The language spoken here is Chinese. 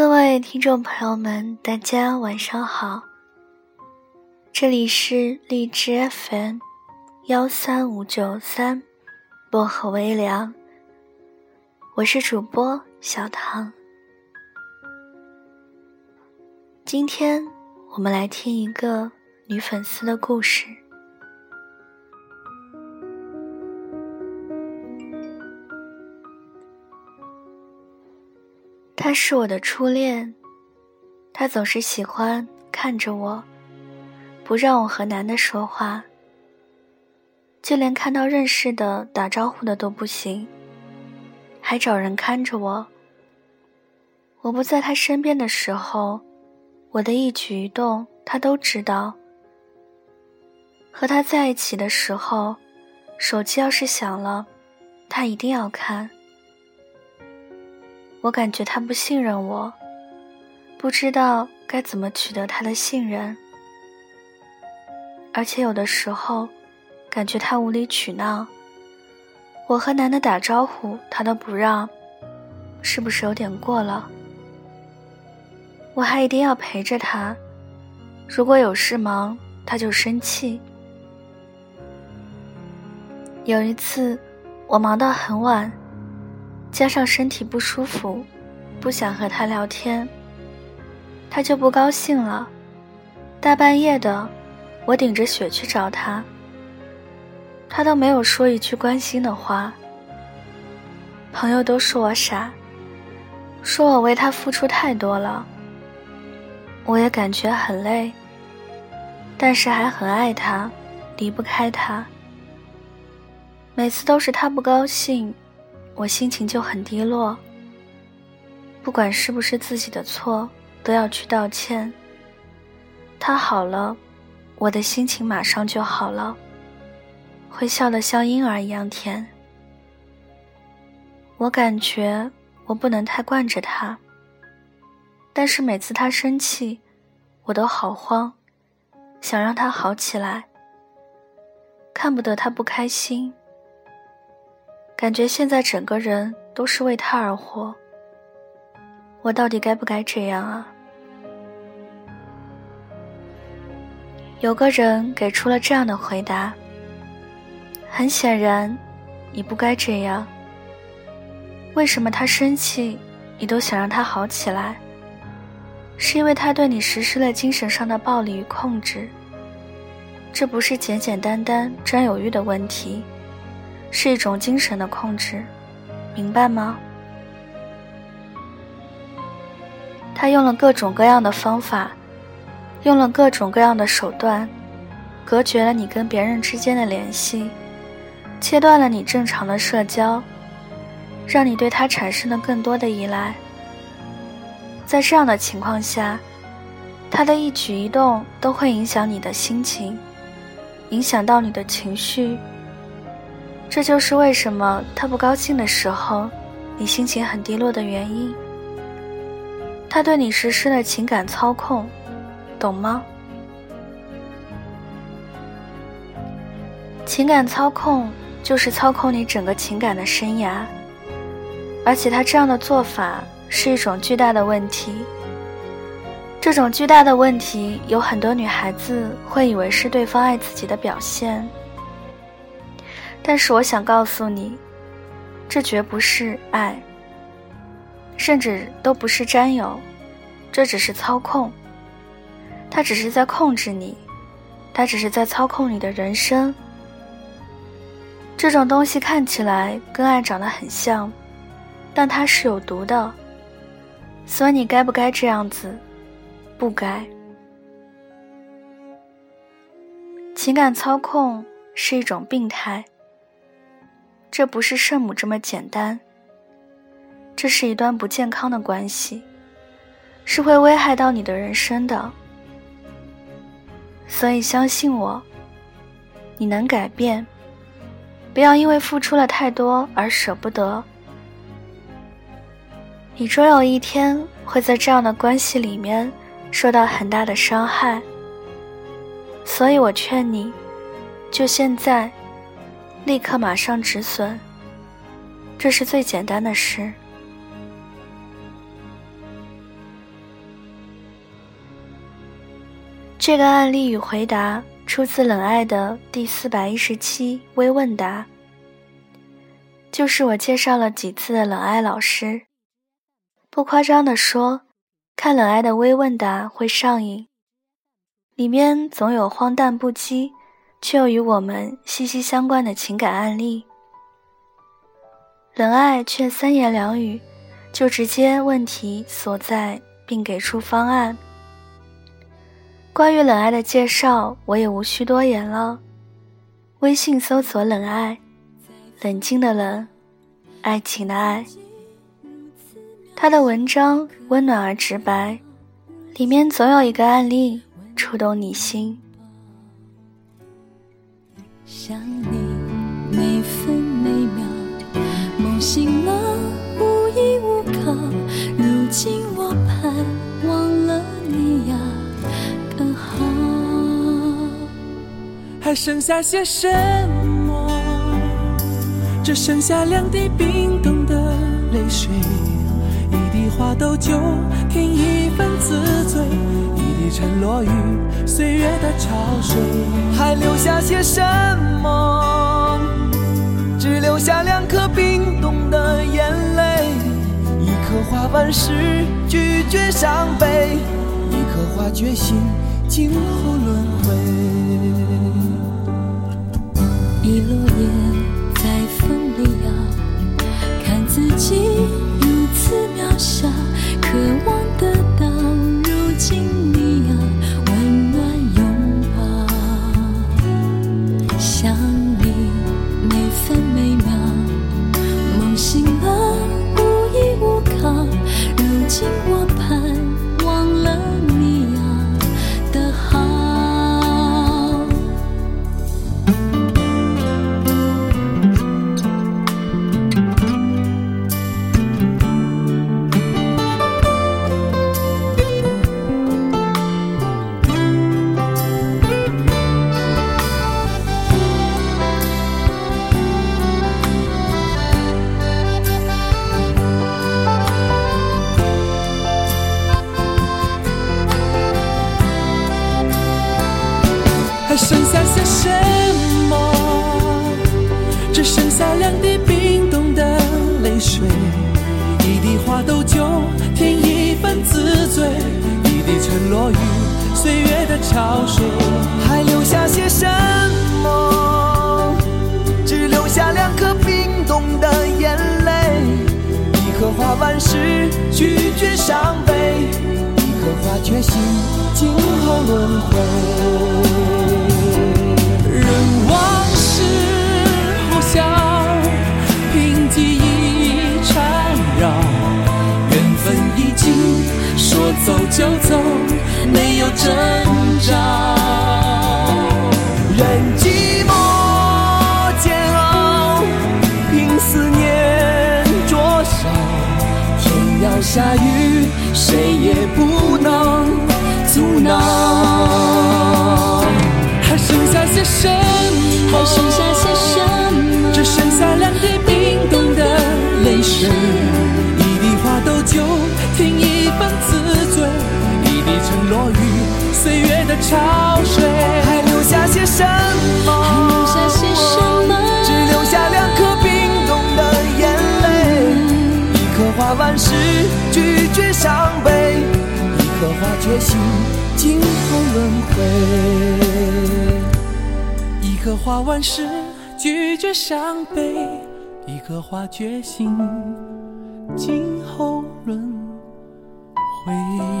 各位听众朋友们，大家晚上好。这里是荔枝 FM 幺三五九三薄荷微凉，我是主播小唐。今天我们来听一个女粉丝的故事。他是我的初恋，他总是喜欢看着我，不让我和男的说话，就连看到认识的打招呼的都不行，还找人看着我。我不在他身边的时候，我的一举一动他都知道。和他在一起的时候，手机要是响了，他一定要看。我感觉他不信任我，不知道该怎么取得他的信任，而且有的时候，感觉他无理取闹。我和男的打招呼，他都不让，是不是有点过了？我还一定要陪着他，如果有事忙，他就生气。有一次，我忙到很晚。加上身体不舒服，不想和他聊天，他就不高兴了。大半夜的，我顶着雪去找他，他都没有说一句关心的话。朋友都说我傻，说我为他付出太多了。我也感觉很累，但是还很爱他，离不开他。每次都是他不高兴。我心情就很低落，不管是不是自己的错，都要去道歉。他好了，我的心情马上就好了，会笑得像婴儿一样甜。我感觉我不能太惯着他，但是每次他生气，我都好慌，想让他好起来，看不得他不开心。感觉现在整个人都是为他而活，我到底该不该这样啊？有个人给出了这样的回答。很显然，你不该这样。为什么他生气，你都想让他好起来？是因为他对你实施了精神上的暴力与控制。这不是简简单单占有欲的问题。是一种精神的控制，明白吗？他用了各种各样的方法，用了各种各样的手段，隔绝了你跟别人之间的联系，切断了你正常的社交，让你对他产生了更多的依赖。在这样的情况下，他的一举一动都会影响你的心情，影响到你的情绪。这就是为什么他不高兴的时候，你心情很低落的原因。他对你实施了情感操控，懂吗？情感操控就是操控你整个情感的生涯，而且他这样的做法是一种巨大的问题。这种巨大的问题，有很多女孩子会以为是对方爱自己的表现。但是我想告诉你，这绝不是爱，甚至都不是占有，这只是操控。他只是在控制你，他只是在操控你的人生。这种东西看起来跟爱长得很像，但它是有毒的。所以你该不该这样子？不该。情感操控是一种病态。这不是圣母这么简单。这是一段不健康的关系，是会危害到你的人生的。所以相信我，你能改变。不要因为付出了太多而舍不得。你终有一天会在这样的关系里面受到很大的伤害。所以我劝你，就现在。立刻马上止损这是最简单的事。这个案例与回答出自冷爱的第四百一十七微问答就是我介绍了几次的冷爱老师。不夸张的说看冷爱的微问答会上瘾里面总有荒诞不羁却又与我们息息相关的情感案例。冷爱却三言两语，就直接问题所在，并给出方案。关于冷爱的介绍，我也无需多言了。微信搜索“冷爱”，冷静的冷，爱情的爱。他的文章温暖而直白，里面总有一个案例触动你心。想你每分每秒，梦醒了无依无靠，如今我盼望了你呀，更好。还剩下些什么？只剩下两滴冰冻的泪水。一滴花都酒添一份自醉，一滴沉落于岁月的潮水，还留下些什么？只留下两颗冰冻的眼泪，一颗花瓣是拒绝伤悲，一颗花决心今后轮回。一落叶在风里摇，看自己。如此渺小，渴望一滴花豆酒，添一份自醉；一滴沉落于岁月的潮水，还留下些什么？只留下两颗冰冻的眼泪，一颗花万失拒绝伤悲，一颗花决心静候轮回。走就走，没有真。花万事拒绝伤悲，一颗花决心今后轮回。一颗花万事拒绝伤悲，一颗花决心今后轮回。